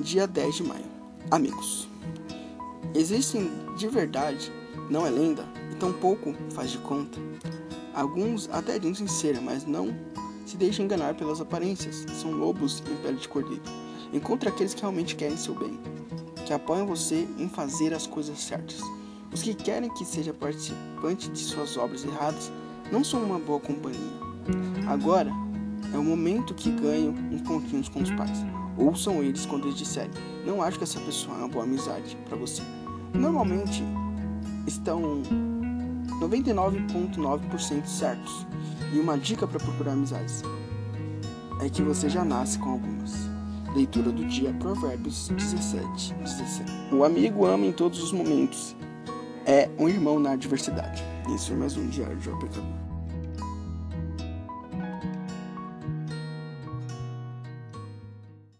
Dia 10 de maio. Amigos. Existem de verdade, não é lenda, e tampouco faz de conta. Alguns até dizem ser, mas não se deixam enganar pelas aparências. São lobos em pele de cordeiro. Encontre aqueles que realmente querem seu bem, que apoiam você em fazer as coisas certas. Os que querem que seja participante de suas obras erradas não são uma boa companhia. Agora é o momento que ganham uns pontinhos com os pais. Ouçam eles quando eles disserem: Não acho que essa pessoa é uma boa amizade para você. Normalmente estão 99,9% certos. E uma dica para procurar amizades é que você já nasce com algumas. Leitura do dia, Provérbios 17, 17. O amigo ama em todos os momentos. É um irmão na adversidade. Isso é mais um diário de pecador.